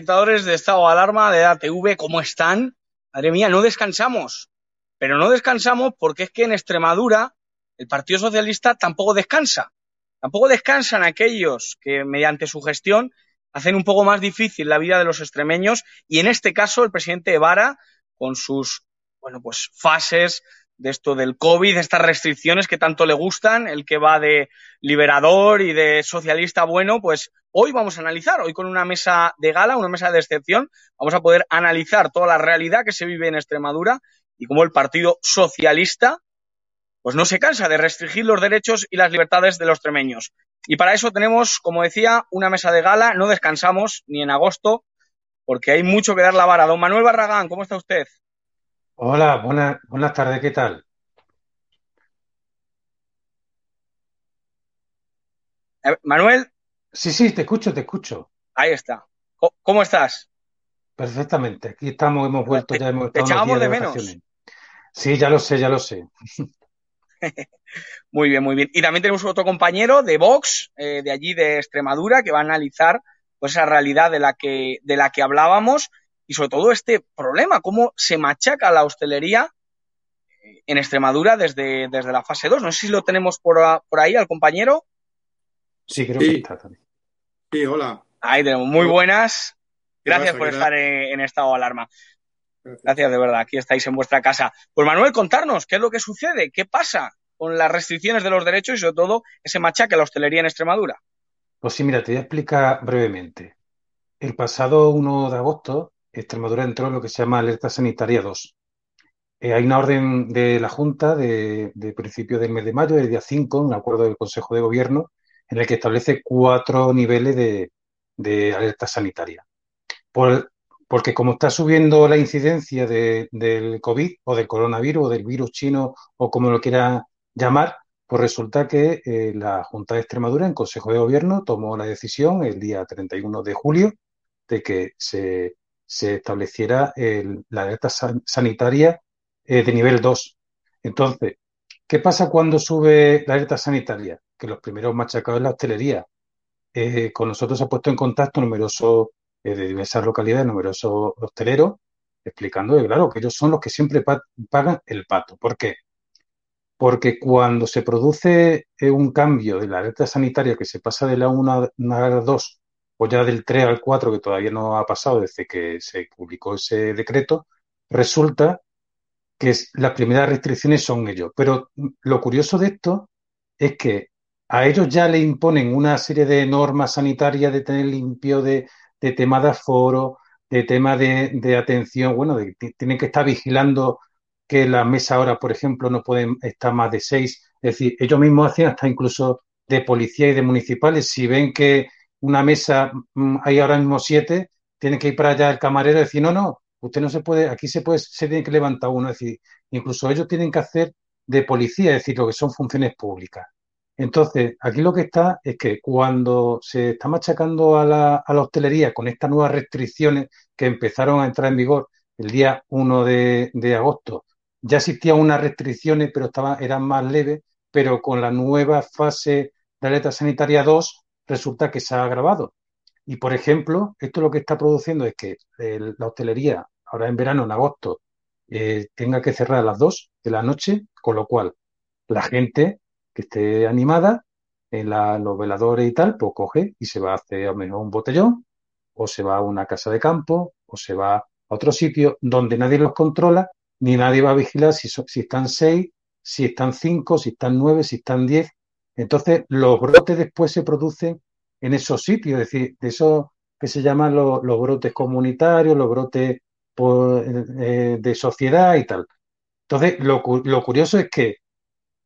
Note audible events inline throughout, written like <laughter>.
Espectadores de Estado de Alarma de ATV, ¿cómo están? Madre mía, no descansamos. Pero no descansamos porque es que en Extremadura el Partido Socialista tampoco descansa. Tampoco descansan aquellos que mediante su gestión hacen un poco más difícil la vida de los extremeños y en este caso el presidente Evara con sus bueno pues fases de esto del COVID, estas restricciones que tanto le gustan, el que va de liberador y de socialista bueno, pues hoy vamos a analizar, hoy con una mesa de gala, una mesa de excepción, vamos a poder analizar toda la realidad que se vive en Extremadura y cómo el Partido Socialista pues no se cansa de restringir los derechos y las libertades de los extremeños. Y para eso tenemos, como decía, una mesa de gala, no descansamos ni en agosto, porque hay mucho que dar la vara. Don Manuel Barragán, ¿cómo está usted? Hola, buenas, buenas tardes, ¿qué tal? Eh, Manuel, Sí, sí, te escucho, te escucho. ahí está. Co- ¿Cómo estás? Perfectamente. Aquí estamos, hemos vuelto, Te, ya hemos te estado unos echábamos días de de menos. Sí, ya lo sé, ya lo sé. <laughs> <laughs> Muy bien, muy bien. Y también tenemos otro compañero de Vox, eh, de allí de Extremadura, que va a analizar pues esa realidad de la que, de la que hablábamos y sobre todo este problema, cómo se machaca la hostelería en Extremadura desde, desde la fase 2. No sé si lo tenemos por, ahí al compañero. Sí, creo que está también. sí, hola. Ahí tenemos. Muy buenas. ¿Qué Gracias por ¿Qué estar en, en estado de alarma. Gracias. Gracias de verdad. Aquí estáis en vuestra casa. Pues Manuel, contarnos qué es lo que sucede, qué pasa con las restricciones de los derechos y sobre todo ese machaque a la hostelería en Extremadura. Pues sí, mira, te voy a explicar brevemente. El pasado 1 de agosto, Extremadura entró en lo que se llama Alerta Sanitaria 2. Eh, hay una orden de la Junta de, de principio del mes de mayo, del día 5, un acuerdo del Consejo de Gobierno, en el que establece cuatro niveles de, alerta sanitaria. Por- porque como está subiendo la incidencia de- del COVID o del coronavirus o del virus chino o como lo quiera llamar, pues resulta que eh, la Junta de Extremadura en Consejo de Gobierno tomó la decisión el día 31 de julio de que se, se estableciera el- la alerta san- sanitaria eh, de nivel 2. Entonces, ¿qué pasa cuando sube la alerta sanitaria? Que los primeros machacados es la hostelería. Eh, con nosotros se ha puesto en contacto numerosos eh, de diversas localidades, numerosos hosteleros, explicando que, claro, que ellos son los que siempre pa- pagan el pato. ¿Por qué? Porque cuando se produce un cambio de la alerta sanitaria que se pasa de la 1 a la 2 o ya del 3 al 4, que todavía no ha pasado desde que se publicó ese decreto, resulta que las primeras restricciones son ellos. Pero lo curioso de esto es que a ellos ya le imponen una serie de normas sanitarias de tener limpio, de, de tema de aforo, de tema de, atención, bueno, de tienen que estar vigilando que las mesas ahora, por ejemplo, no pueden estar más de seis. Es decir, ellos mismos hacen hasta incluso de policía y de municipales. Si ven que una mesa mm, hay ahora mismo siete, tiene que ir para allá el camarero y decir, no, no, usted no se puede, aquí se puede, se tiene que levantar uno, es decir, incluso ellos tienen que hacer de policía, es decir, lo que son funciones públicas. Entonces, aquí lo que está es que cuando se está machacando a la, a la hostelería con estas nuevas restricciones que empezaron a entrar en vigor el día 1 de, agosto, ya existían unas restricciones, pero estaban, eran más leves, pero con la nueva fase de alerta sanitaria 2 resulta que se ha agravado. Y, por ejemplo, esto lo que está produciendo es que la hostelería, ahora en verano, en agosto, eh, tenga que cerrar a las 2 de la noche, con lo cual la gente que esté animada, en la, los veladores y tal, pues coge y se va a hacer a menos un botellón, o se va a una casa de campo, o se va a otro sitio donde nadie los controla, ni nadie va a vigilar si, si están seis, si están cinco, si están nueve, si están diez. Entonces, los brotes después se producen en esos sitios, es decir, de esos que se llaman los, brotes comunitarios, los brotes eh, de sociedad y tal. Entonces, lo, lo curioso es que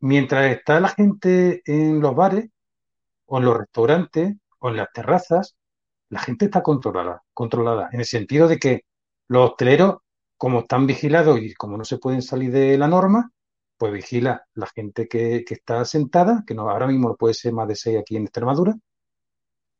mientras está la gente en los bares o en los restaurantes o en las terrazas, la gente está controlada, controlada, en el sentido de que los hosteleros, como están vigilados y como no se pueden salir de la norma, pues vigila la gente que, que está sentada, que no, ahora mismo puede ser más de seis aquí en Extremadura,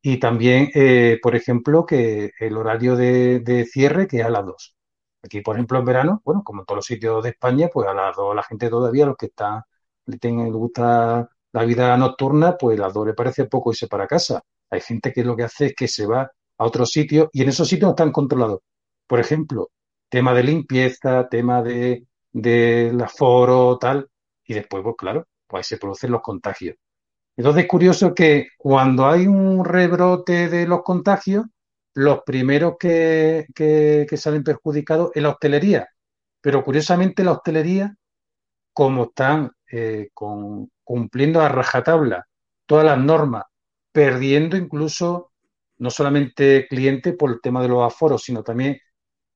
y también, eh, por ejemplo, que el horario de, cierre que es a las dos. Aquí, por ejemplo, en verano, bueno, como en todos los sitios de España, pues a las dos la gente todavía, los que están, le, tengan, le gusta la vida nocturna, pues a las dos le parece poco irse para casa. Hay gente que lo que hace es que se va a otro sitio y en esos sitios no están controlados. Por ejemplo, tema de limpieza, tema de, del aforo, tal, y después, pues claro, pues se producen los contagios. Entonces es curioso que cuando hay un rebrote de los contagios, los primeros que, que, que salen perjudicados es la hostelería. Pero curiosamente la hostelería, como están eh, con, cumpliendo a rajatabla todas las normas, perdiendo incluso no solamente clientes por el tema de los aforos, sino también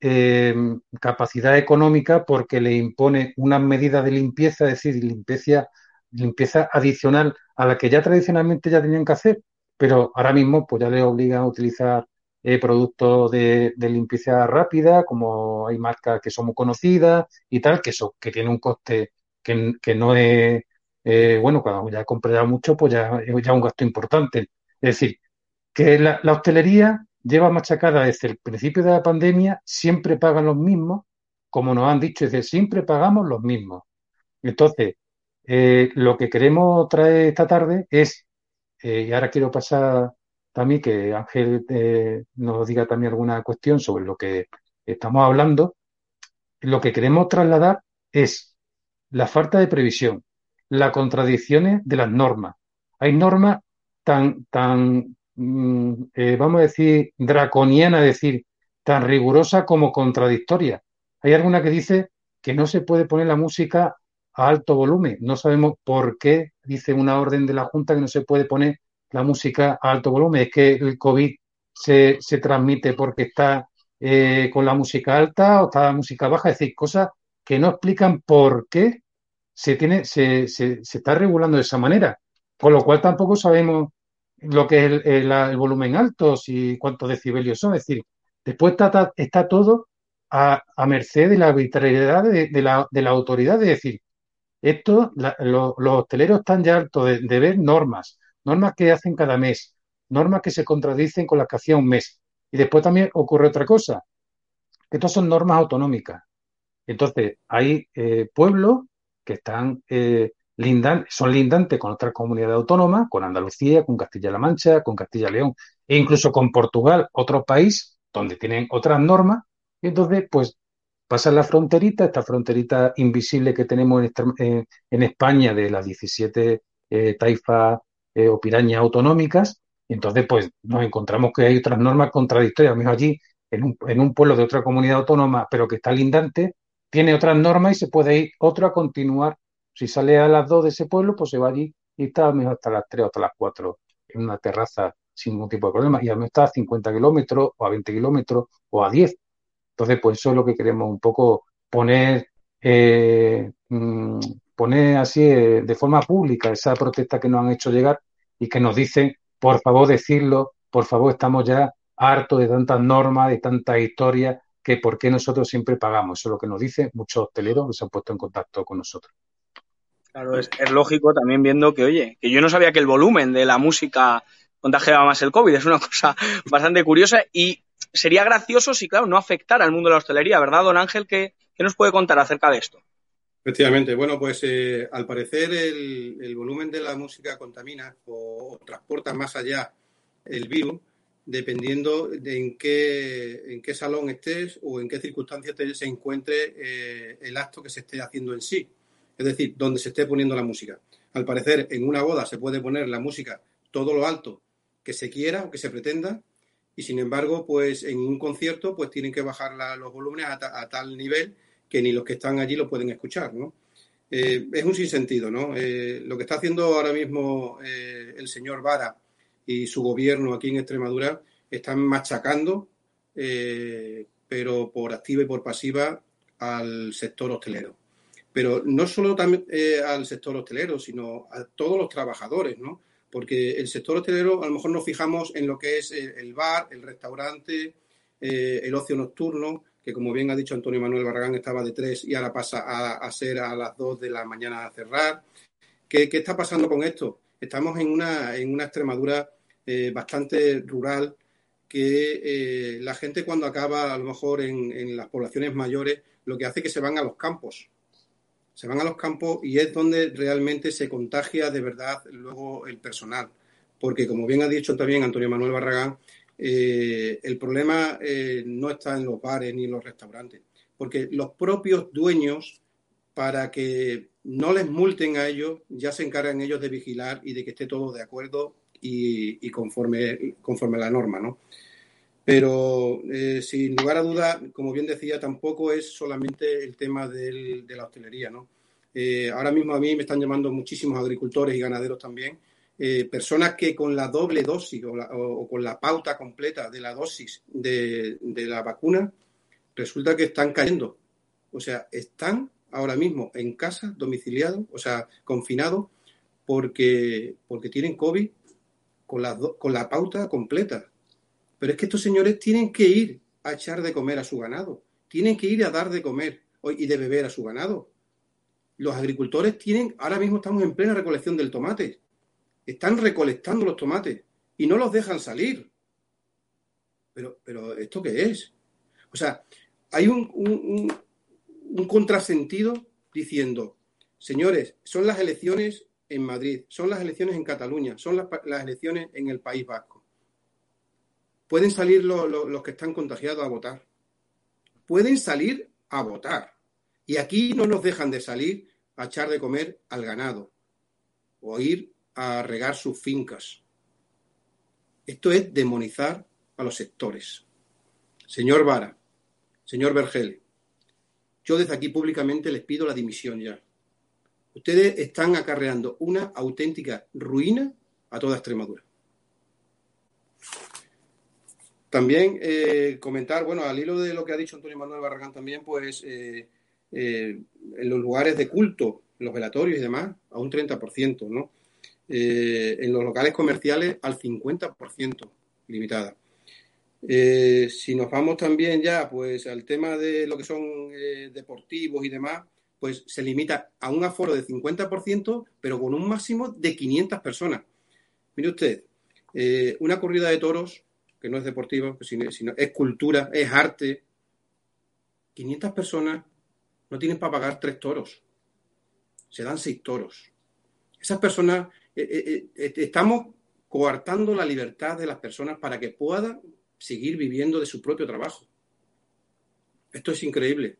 eh, capacidad económica porque le impone unas medidas de limpieza, es decir, limpieza, limpieza adicional a la que ya tradicionalmente ya tenían que hacer, pero ahora mismo pues ya les obligan a utilizar eh, productos de, de, limpieza rápida, como hay marcas que son muy conocidas y tal, que, son, que tienen un coste que, que no es, eh, bueno, cuando ya compré mucho, pues ya es ya un gasto importante. Es decir, que la, la hostelería lleva machacada desde el principio de la pandemia, siempre pagan los mismos, como nos han dicho, es decir, siempre pagamos los mismos. Entonces, eh, lo que queremos traer esta tarde es, eh, y ahora quiero pasar también que Ángel eh, nos diga también alguna cuestión sobre lo que estamos hablando, lo que queremos trasladar es la falta de previsión, las contradicciones de las normas. Hay normas tan, tan eh, vamos a decir, draconiana, es decir, tan rigurosa como contradictoria. Hay alguna que dice que no se puede poner la música a alto volumen. No sabemos por qué dice una orden de la Junta que no se puede poner la música a alto volumen. Es que el COVID se, se transmite porque está eh, con la música alta o está la música baja. Es decir, cosas que no explican por qué se, tiene, se, se, se está regulando de esa manera. Con lo cual tampoco sabemos lo que es el, volumen alto, si cuántos decibelios son. Es decir, después está, está todo a, a, merced de la arbitrariedad de, la, de la autoridad. Es decir, esto, los hosteleros están ya hartos de, de, ver normas, normas que hacen cada mes, normas que se contradicen con las que hacía un mes. Y después también ocurre otra cosa, que estas son normas autonómicas. Entonces, hay eh, pueblos que están eh, son lindantes con otras comunidades autónomas, con Andalucía, con Castilla-La Mancha, con Castilla-León e incluso con Portugal, otro país donde tienen otras normas, y entonces pues pasan la fronterita, esta fronterita invisible que tenemos en, en España de las 17 eh, taifas eh, o pirañas autonómicas, y entonces pues nos encontramos que hay otras normas contradictorias, mismo allí en un, en un pueblo de otra comunidad autónoma, pero que está lindante, tiene otras normas y se puede ir otro a continuar si sale a las 2 de ese pueblo, pues se va allí y está mejor hasta las 3 o hasta las 4 en una terraza sin ningún tipo de problema. Y a lo está a 50 kilómetros o a 20 kilómetros o a 10. Entonces, pues eso es lo que queremos un poco poner, eh, mmm, poner así eh, de forma pública esa protesta que nos han hecho llegar y que nos dicen, por favor, decirlo, por favor, estamos ya harto de tantas normas, de tanta historia, que por qué nosotros siempre pagamos. Eso es lo que nos dicen muchos hosteleros que se han puesto en contacto con nosotros. Claro, es, lógico también viendo que, oye, que yo no sabía que el volumen de la música contagiaba más el COVID. Es una <laughs> cosa bastante curiosa y sería gracioso si, claro, no afectara al mundo de la hostelería, ¿verdad, don Ángel? ¿Qué, nos puede contar acerca de esto? Efectivamente, bueno, pues eh, al parecer el, volumen de la música contamina o, transporta más allá el virus dependiendo de en qué, en qué salón estés o en qué circunstancias se encuentre eh, el acto que se esté haciendo en sí, es decir, donde se esté poniendo la música. Al parecer, en una boda se puede poner la música todo lo alto que se quiera o que se pretenda, y sin embargo, pues en un concierto, pues tienen que bajar los volúmenes a, ta, a, tal nivel que ni los que están allí lo pueden escuchar, ¿no? Eh, es un sinsentido, ¿no? Eh, lo que está haciendo ahora mismo eh, el señor Vara y su gobierno aquí en Extremadura están machacando, pero por activa y por pasiva, al sector hostelero. Pero no solo también, eh, al sector hostelero, sino a todos los trabajadores, ¿no? Porque el sector hostelero, a lo mejor nos fijamos en lo que es el, bar, el restaurante, eh, el ocio nocturno, que como bien ha dicho Antonio Manuel Barragán, estaba de tres y ahora pasa a, a ser a las dos de la mañana a cerrar. ¿Qué, ¿Qué, está pasando con esto? Estamos en una, en una Extremadura eh, bastante rural que eh, la gente cuando acaba a lo mejor en, en, las poblaciones mayores lo que hace es que se van a los campos. Se van a los campos y es donde realmente se contagia de verdad luego el personal. Porque como bien ha dicho también Antonio Manuel Barragán, eh, el problema eh, no está en los bares ni en los restaurantes, porque los propios dueños, para que no les multen a ellos, ya se encargan ellos de vigilar y de que esté todo de acuerdo y, conforme, conforme a la norma, ¿no? Pero eh, sin lugar a duda, como bien decía, tampoco es solamente el tema de la hostelería, ¿no? Eh, ahora mismo a mí me están llamando muchísimos agricultores y ganaderos también, eh, personas que con la doble dosis o, con la pauta completa de la dosis de, de, la vacuna, resulta que están cayendo. O sea, están ahora mismo en casa, domiciliados, o sea, confinados, porque, porque tienen COVID con la, con la pauta completa. Pero es que estos señores tienen que ir a echar de comer a su ganado, tienen que ir a dar de comer y de beber a su ganado. Los agricultores tienen, ahora mismo estamos en plena recolección del tomate, están recolectando los tomates y no los dejan salir. Pero, pero ¿esto qué es? O sea, hay un, contrasentido diciendo, señores, son las elecciones en Madrid, son las elecciones en Cataluña, son las elecciones en el País Vasco. Pueden salir lo, lo, los que están contagiados a votar. Pueden salir a votar. Y aquí no nos dejan de salir a echar de comer al ganado o ir a regar sus fincas. Esto es demonizar a los sectores. Señor Vara, señor Vergel, yo desde aquí públicamente les pido la dimisión ya. Ustedes están acarreando una auténtica ruina a toda Extremadura. También eh, comentar, bueno, al hilo de lo que ha dicho Antonio Manuel Barragán también, pues eh, eh, en los lugares de culto, los velatorios y demás, a un 30%, ¿no? En los locales comerciales al 50% limitada. Si nos vamos también ya pues al tema de lo que son deportivos y demás, pues se limita a un aforo de 50%, pero con un máximo de 500 personas. Mire usted, una corrida de toros, que no es deportiva, sino, es cultura, es arte, 500 personas no tienen para pagar tres toros, se dan seis toros. Esas personas, eh, eh, estamos coartando la libertad de las personas para que puedan seguir viviendo de su propio trabajo. Esto es increíble.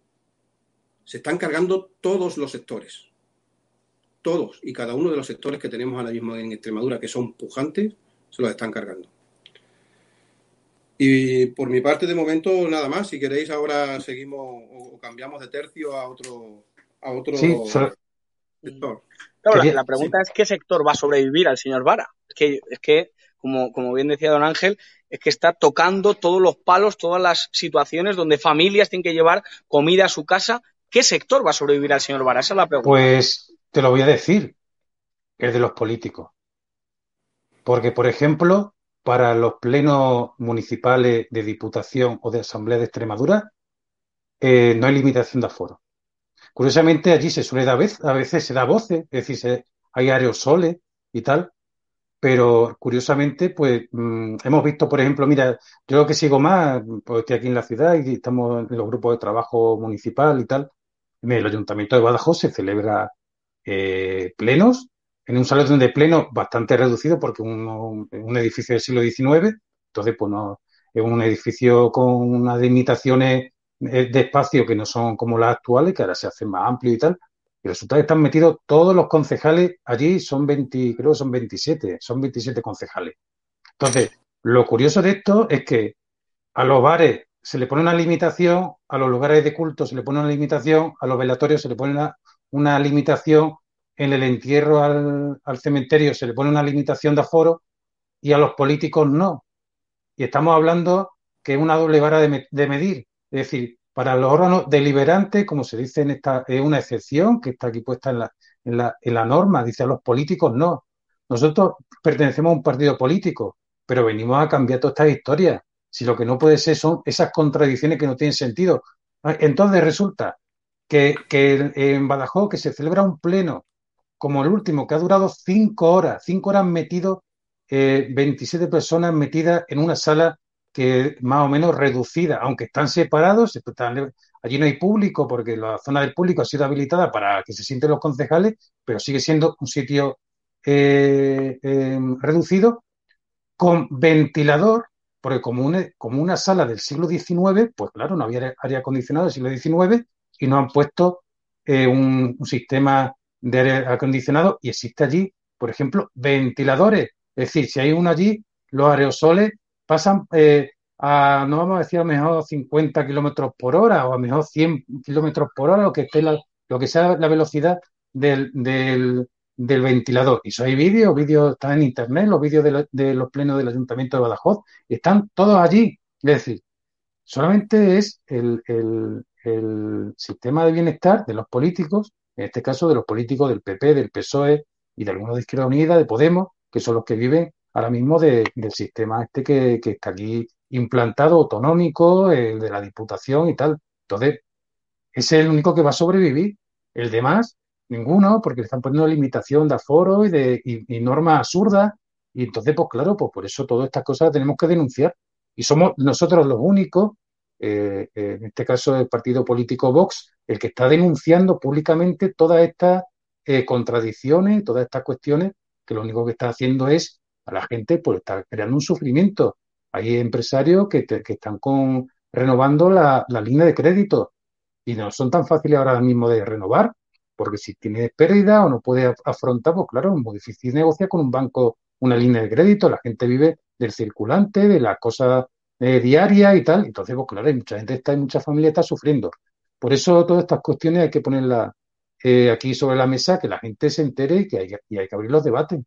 Se están cargando todos los sectores. Todos y cada uno de los sectores que tenemos ahora mismo en Extremadura, que son pujantes, se los están cargando. Y por mi parte, de momento, nada más. Si queréis, ahora seguimos o cambiamos de tercio a otro, a otro sí, sector. Claro, la, la, pregunta sí. es qué sector va a sobrevivir al señor Vara. Es que, es que como, como bien decía don Ángel, es que está tocando todos los palos, todas las situaciones donde familias tienen que llevar comida a su casa. ¿Qué sector va a sobrevivir al señor Vara? Esa es la pregunta. Pues te lo voy a decir, el de los políticos. Porque, por ejemplo, para los plenos municipales de Diputación o de Asamblea de Extremadura eh, no hay limitación de aforo. Curiosamente, allí se suele dar, a veces se da voces, es decir, hay aerosoles y tal, pero curiosamente, pues mm, hemos visto, por ejemplo, mira, yo lo que sigo más, pues estoy aquí en la ciudad y estamos en los grupos de trabajo municipal y tal. En el Ayuntamiento de Badajoz se celebra eh, plenos en un salón de pleno bastante reducido porque un, un edificio del siglo XIX, entonces pues no, es un edificio con unas limitaciones eh, de espacio que no son como las actuales, que ahora se hacen más amplio y tal, y resulta que están metidos todos los concejales allí, son 20, creo que son 27, son 27 concejales. Entonces, lo curioso de esto es que a los bares se le pone una limitación, a los lugares de culto se le pone una limitación, a los velatorios se le pone una, una limitación, en el entierro al, cementerio se le pone una limitación de aforo y a los políticos no. Y estamos hablando que es una doble vara de, de medir. Es decir, para los órganos deliberantes, como se dice en esta, es una excepción que está aquí puesta en la, en la, en la norma, dice a los políticos no. Nosotros pertenecemos a un partido político, pero venimos a cambiar todas estas historias. Si lo que no puede ser son esas contradicciones que no tienen sentido. Ah, entonces resulta que, que en Badajoz, que se celebra un pleno como el último, que ha durado cinco horas, cinco horas metido, eh, 27 personas metidas en una sala que más o menos reducida, aunque están separados, allí no hay público porque la zona del público ha sido habilitada para que se sienten los concejales, pero sigue siendo un sitio eh, eh, reducido con ventilador, porque como una, como una sala del siglo XIX, pues claro, no había aire acondicionado del siglo XIX y no han puesto eh, un sistema de aire acondicionado y existe allí, por ejemplo, ventiladores. Es decir, si hay uno allí, los aerosoles pasan eh, a, no vamos a decir a lo mejor 50 kilómetros por hora o a lo mejor 100 kilómetros por hora, lo que esté la, lo que sea la velocidad del, del, ventilador. Y eso hay vídeos, vídeos están en internet, los vídeos de, de, los plenos del Ayuntamiento de Badajoz, están todos allí. Es decir, solamente es el, el sistema de bienestar de los políticos, en este caso de los políticos del PP, del PSOE y de algunos de Izquierda Unida, de Podemos, que son los que viven ahora mismo de, del sistema este que, está aquí implantado, autonómico, el de la Diputación y tal. Entonces, ese es el único que va a sobrevivir. El demás, ninguno, porque le están poniendo limitación de aforo y, de, y, normas absurdas. Y entonces, pues claro, pues por eso todas estas cosas tenemos que denunciar. Y somos nosotros los únicos, eh, en este caso el partido político Vox, el que está denunciando públicamente todas estas eh, contradicciones, todas estas cuestiones, que lo único que está haciendo es a la gente pues está creando un sufrimiento. Hay empresarios que, te, están con, renovando la, la, línea de crédito y no son tan fáciles ahora mismo de renovar, porque si tienes pérdida o no puedes afrontar, pues claro, es muy difícil negociar con un banco una línea de crédito, la gente vive del circulante, de las cosas eh, diarias y tal, entonces, pues claro, hay mucha gente está, hay mucha familia está sufriendo. Por eso todas estas cuestiones hay que ponerlas eh, aquí sobre la mesa, que la gente se entere y que hay, que abrir los debates.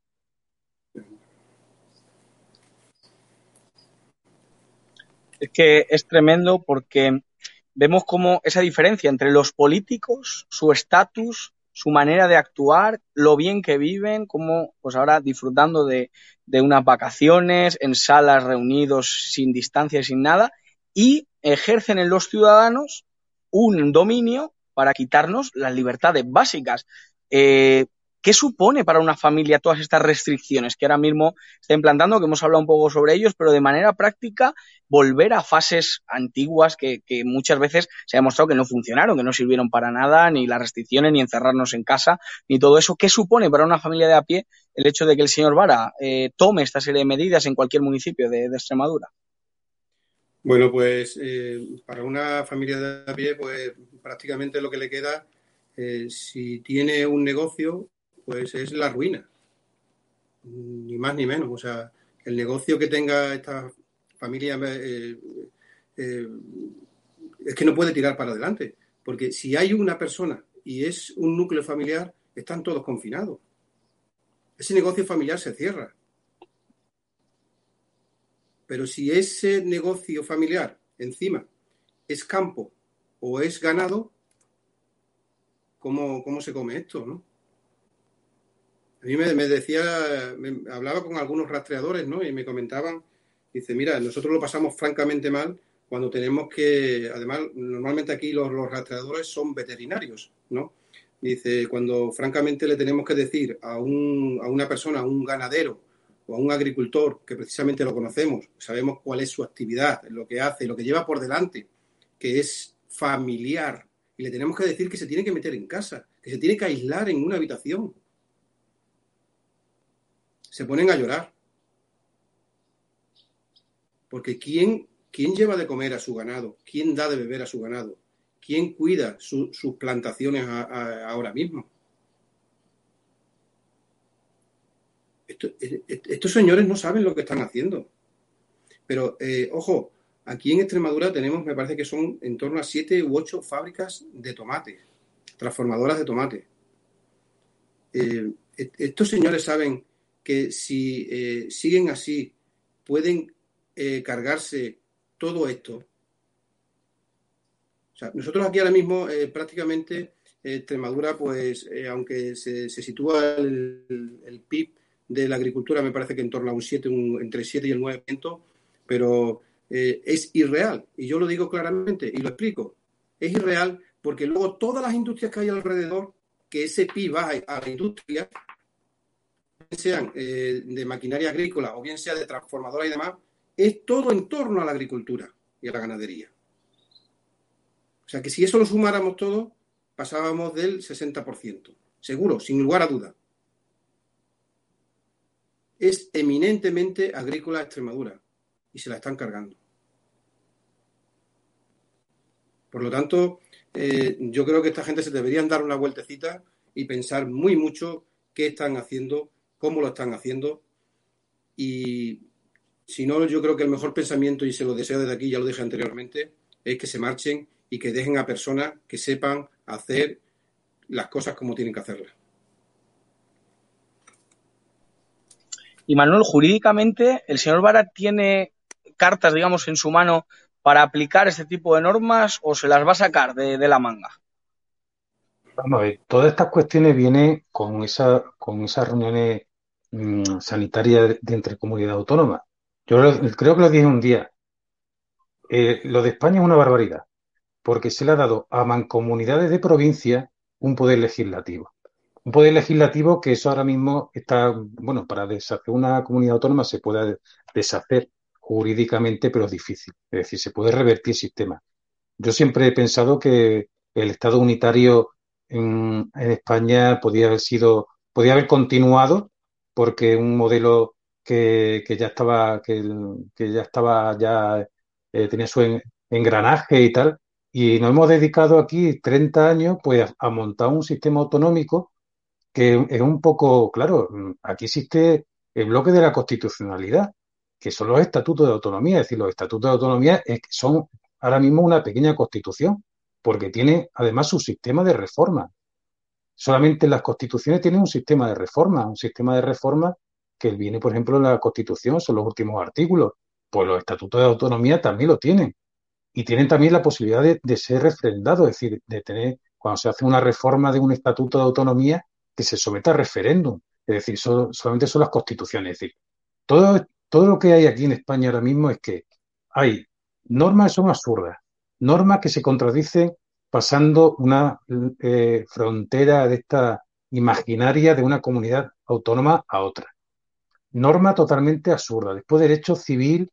es que es tremendo porque vemos como esa diferencia entre los políticos, su estatus, su manera de actuar, lo bien que viven, como pues ahora disfrutando de, de, unas vacaciones, en salas reunidos sin distancia y sin nada, y ejercen en los ciudadanos un dominio para quitarnos las libertades básicas. Eh, ¿Qué supone para una familia todas estas restricciones que ahora mismo está implantando, que hemos hablado un poco sobre ellos, pero de manera práctica volver a fases antiguas que, muchas veces se ha demostrado que no funcionaron, que no sirvieron para nada, ni las restricciones, ni encerrarnos en casa, ni todo eso? ¿Qué supone para una familia de a pie el hecho de que el señor Vara eh, tome esta serie de medidas en cualquier municipio de Extremadura? Bueno, pues eh, para una familia de a pie, pues prácticamente lo que le queda, eh, si tiene un negocio, pues es la ruina, ni más ni menos. O sea, el negocio que tenga esta familia eh, eh, es que no puede tirar para adelante, porque si hay una persona y es un núcleo familiar, están todos confinados. Ese negocio familiar se cierra. Pero si ese negocio familiar encima es campo o es ganado, ¿cómo, cómo se come esto? ¿no? A mí me, decía, me hablaba con algunos rastreadores, ¿no? Y me comentaban Dice, mira, nosotros lo pasamos francamente mal cuando tenemos que, además, normalmente aquí los, rastreadores son veterinarios, ¿no? Dice, cuando francamente le tenemos que decir a, un, a una persona, a un ganadero o a un agricultor, que precisamente lo conocemos, sabemos cuál es su actividad, lo que hace, lo que lleva por delante, que es familiar, y le tenemos que decir que se tiene que meter en casa, que se tiene que aislar en una habitación. Se ponen a llorar. Porque ¿quién, quién lleva de comer a su ganado? ¿Quién da de beber a su ganado? ¿Quién cuida sus plantaciones ahora mismo? Estos señores no saben lo que están haciendo. Pero, eh, ojo, aquí en Extremadura tenemos, me parece que son en torno a siete u ocho fábricas de tomate, transformadoras de tomate. Eh, estos señores saben que si eh, siguen así, pueden cargarse todo esto. O sea, nosotros aquí ahora mismo prácticamente Extremadura, pues aunque se, sitúa el, el PIB de la agricultura me parece que en torno a un 7, entre 7 y el 9%, pero eh, es irreal. Y yo lo digo claramente y lo explico. Es irreal porque luego todas las industrias que hay alrededor, que ese PIB va a la industria, sean eh, de maquinaria agrícola o bien sea de transformadora y demás, es todo en torno a la agricultura y a la ganadería. O sea que si eso lo sumáramos todo, pasábamos del 60%. Seguro, sin lugar a duda es eminentemente agrícola Extremadura y se la están cargando. Por lo tanto, eh, yo creo que esta gente se deberían dar una vueltecita y pensar muy mucho qué están haciendo, cómo lo están haciendo. Y si no, yo creo que el mejor pensamiento, y se lo deseo desde aquí, ya lo dije anteriormente, es que se marchen y que dejen a personas que sepan hacer las cosas como tienen que hacerlas. Y Manuel, jurídicamente, ¿el señor Vara tiene cartas, digamos, en su mano para aplicar este tipo de normas o se las va a sacar de, la manga? Vamos a ver, todas estas cuestiones vienen con, esa, con esas reuniones mm, sanitarias de, entre comunidades autónomas. Yo creo que lo dije un día. Eh, lo de España es una barbaridad, porque se le ha dado a mancomunidades de provincia un poder legislativo un poder legislativo que eso ahora mismo está, bueno, para deshacer una comunidad autónoma se puede deshacer jurídicamente, pero es difícil. Es decir, se puede revertir el sistema. Yo siempre he pensado que el Estado unitario en, España podía haber sido, podía haber continuado, porque un modelo que, que ya estaba, que, que, ya estaba, ya eh, tenía su engranaje y tal, y nos hemos dedicado aquí 30 años pues a montar un sistema autonómico que es un poco, claro, aquí existe el bloque de la constitucionalidad, que son los estatutos de autonomía, es decir, los estatutos de autonomía son ahora mismo una pequeña constitución, porque tiene además su sistema de reforma. Solamente las constituciones tienen un sistema de reforma, un sistema de reforma que viene, por ejemplo, en la constitución, son los últimos artículos, pues los estatutos de autonomía también lo tienen. Y tienen también la posibilidad de, de ser refrendados, es decir, de tener, cuando se hace una reforma de un estatuto de autonomía, que se someta a referéndum. Es decir, solamente son las constituciones. Es decir, todo, todo lo que hay aquí en España ahora mismo es que hay normas que son absurdas, normas que se contradicen pasando una eh, frontera de esta imaginaria de una comunidad autónoma a otra. Norma totalmente absurda. Después derecho civil,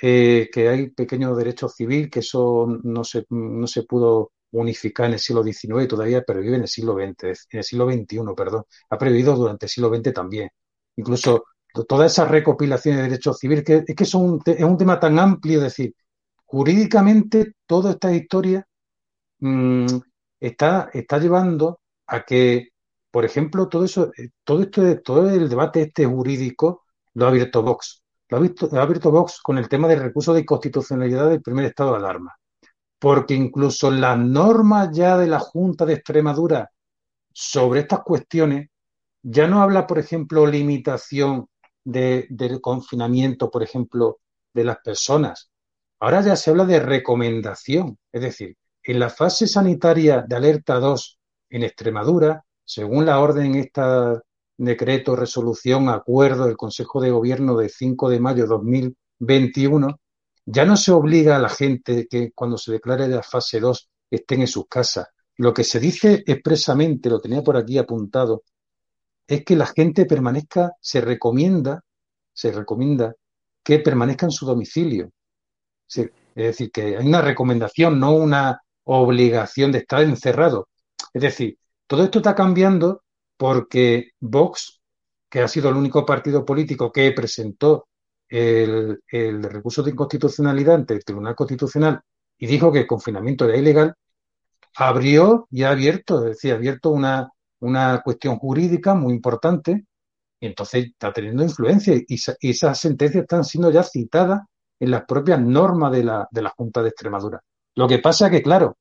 eh, que hay pequeños derechos civil, que eso no se, no se pudo unificada en el siglo XIX y todavía pervive en el siglo XX, en el siglo XXI, perdón. Ha pervivido durante el siglo XX también. Incluso todas esas recopilaciones de derecho civil, que es que son es un tema tan amplio, es decir, jurídicamente toda esta historia mm, está, está llevando a que, por ejemplo, todo eso, eh, todo esto, todo el debate este jurídico lo ha abierto Vox. Lo ha, visto, lo ha abierto Vox con el tema del recurso de inconstitucionalidad del primer estado de alarma porque incluso las normas ya de la Junta de Extremadura sobre estas cuestiones ya no habla, por ejemplo, limitación de, del confinamiento, por ejemplo, de las personas. Ahora ya se habla de recomendación, es decir, en la fase sanitaria de alerta 2 en Extremadura, según la orden esta decreto, resolución, acuerdo del Consejo de Gobierno de 5 de mayo de XXI, ya no se obliga a la gente que cuando se declare la fase 2 estén en sus casas. Lo que se dice expresamente, lo tenía por aquí apuntado, es que la gente permanezca, se recomienda, se recomienda que permanezca en su domicilio. es decir, que hay una recomendación, no una obligación de estar encerrado. Es decir, todo esto está cambiando porque Vox, que ha sido el único partido político que presentó el, recurso de inconstitucionalidad ante el Tribunal Constitucional y dijo que el confinamiento era ilegal, abrió y ha abierto, es decir, ha abierto una, una cuestión jurídica muy importante y entonces está teniendo influencia y, esas sentencias están siendo ya citadas en las propias normas de la, de la Junta de Extremadura. Lo que pasa que, claro,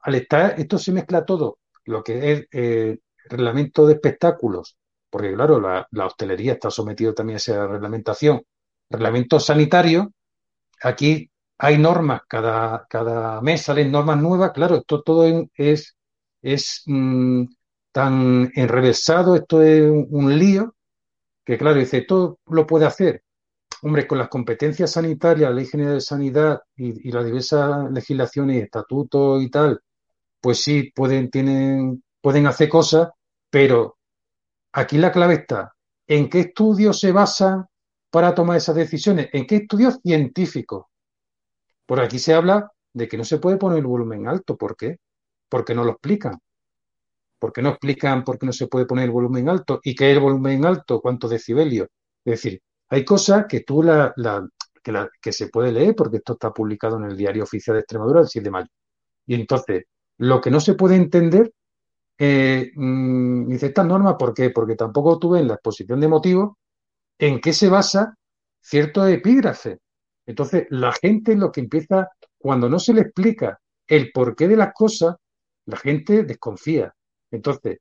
al estar, esto se mezcla todo, lo que es eh, reglamento de espectáculos, porque claro, la, la hostelería está sometida también a esa reglamentación, reglamento sanitario, aquí hay normas, cada, cada mes salen normas nuevas, claro, esto todo es, es mm, tan enrevesado, esto es un, lío, que claro, dice, todo lo puede hacer. Hombre, con las competencias sanitarias, la Ley General de Sanidad y, las diversas legislaciones, estatutos y tal, pues sí, pueden, tienen, pueden hacer cosas, pero aquí la clave está, ¿en qué estudios se basa para tomar esas decisiones? ¿En qué estudios científicos? Por aquí se habla de que no se puede poner el volumen alto. ¿Por qué? Porque no lo explican. ¿Por qué no explican por qué no se puede poner el volumen alto? ¿Y qué es el volumen alto? ¿Cuántos decibelios? Es decir, hay cosas que tú la, que, se puede leer porque esto está publicado en el Diario Oficial de Extremadura el 7 de mayo. Y entonces, lo que no se puede entender, eh, mm, dice esta norma, ¿por qué? Porque tampoco tuve en la exposición de motivos en qué se basa cierto epígrafe. Entonces, la gente lo que empieza, cuando no se le explica el porqué de las cosas, la gente desconfía. Entonces,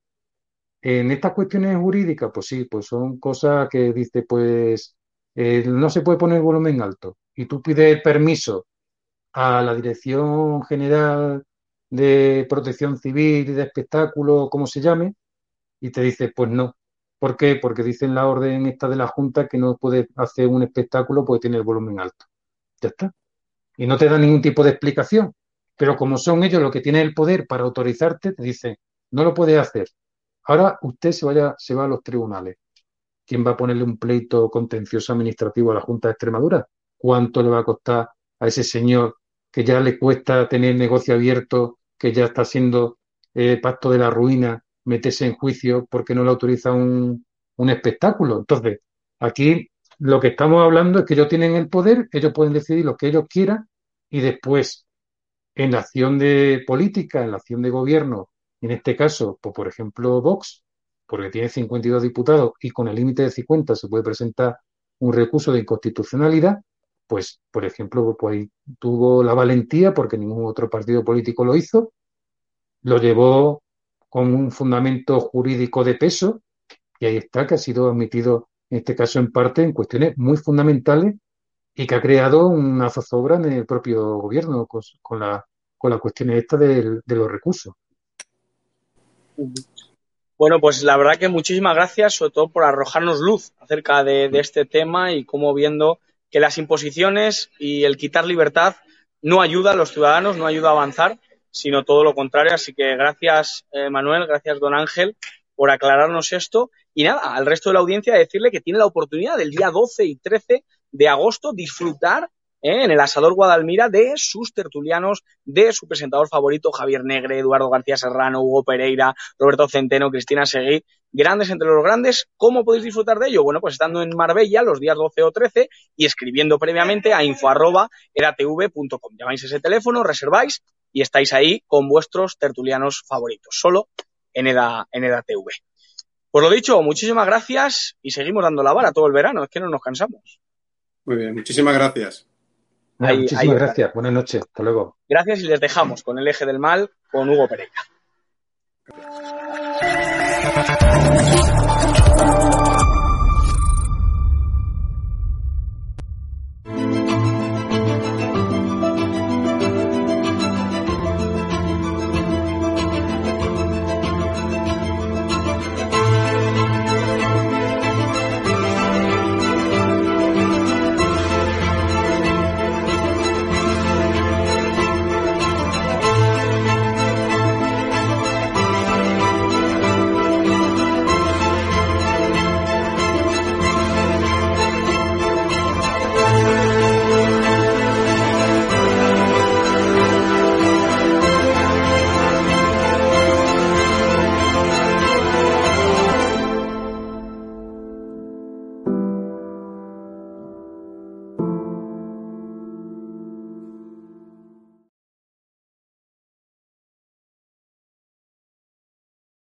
en estas cuestiones jurídicas, pues sí, pues son cosas que dice, pues eh, no se puede poner volumen alto. Y tú pides permiso a la Dirección General de Protección Civil de Espectáculo, como se llame, y te dice, pues no. ¿Por qué? Porque dicen la orden esta de la Junta que no puede hacer un espectáculo porque tiene el volumen alto. Ya está. Y no te da ningún tipo de explicación. Pero como son ellos los que tienen el poder para autorizarte, te dicen, no lo puede hacer. Ahora usted se vaya, se va a los tribunales. ¿Quién va a ponerle un pleito contencioso administrativo a la Junta de Extremadura? ¿Cuánto le va a costar a ese señor que ya le cuesta tener negocio abierto, que ya está haciendo eh, pacto de la ruina, meterse en juicio porque no le autoriza un, un espectáculo? Entonces, aquí lo que estamos hablando es que ellos tienen el poder, ellos pueden decidir lo que ellos quieran y después en la acción de política, en la acción de gobierno en este caso, pues, por ejemplo, Vox, porque tiene 52 diputados y con el límite de 50 se puede presentar un recurso de inconstitucionalidad, pues, por ejemplo, pues tuvo la valentía, porque ningún otro partido político lo hizo, lo llevó con un fundamento jurídico de peso, y ahí está, que ha sido admitido, en este caso en parte, en cuestiones muy fundamentales y que ha creado una zozobra en el propio gobierno con, la, con la cuestión esta de los recursos. Bueno, pues la verdad que muchísimas gracias, sobre todo por arrojarnos luz acerca de, este tema y cómo viendo que las imposiciones y el quitar libertad no ayuda a los ciudadanos, no ayuda a avanzar, sino todo lo contrario. Así que gracias, eh, Manuel, gracias, don Ángel, por aclararnos esto. Y nada, al resto de la audiencia decirle que tiene la oportunidad del día 12 y 13 de agosto disfrutar ¿eh? en el Asador Guadalmira de sus tertulianos, de su presentador favorito, Javier Negre, Eduardo García Serrano, Hugo Pereira, Roberto Centeno, Cristina Seguí, grandes entre los grandes. ¿Cómo podéis disfrutar de ello? Bueno, pues estando en Marbella los días 12 o 13 y escribiendo previamente a info.eratv.com. Llamáis ese teléfono, reserváis y estáis ahí con vuestros tertulianos favoritos, solo en EDA, en EDATV. Pues lo dicho, muchísimas gracias y seguimos dando la vara todo el verano, es que no nos cansamos. Muy bien, muchísimas gracias muchísimas gracias. Buenas noches. Hasta luego. Gracias y les dejamos con el eje del mal con Hugo Pereira.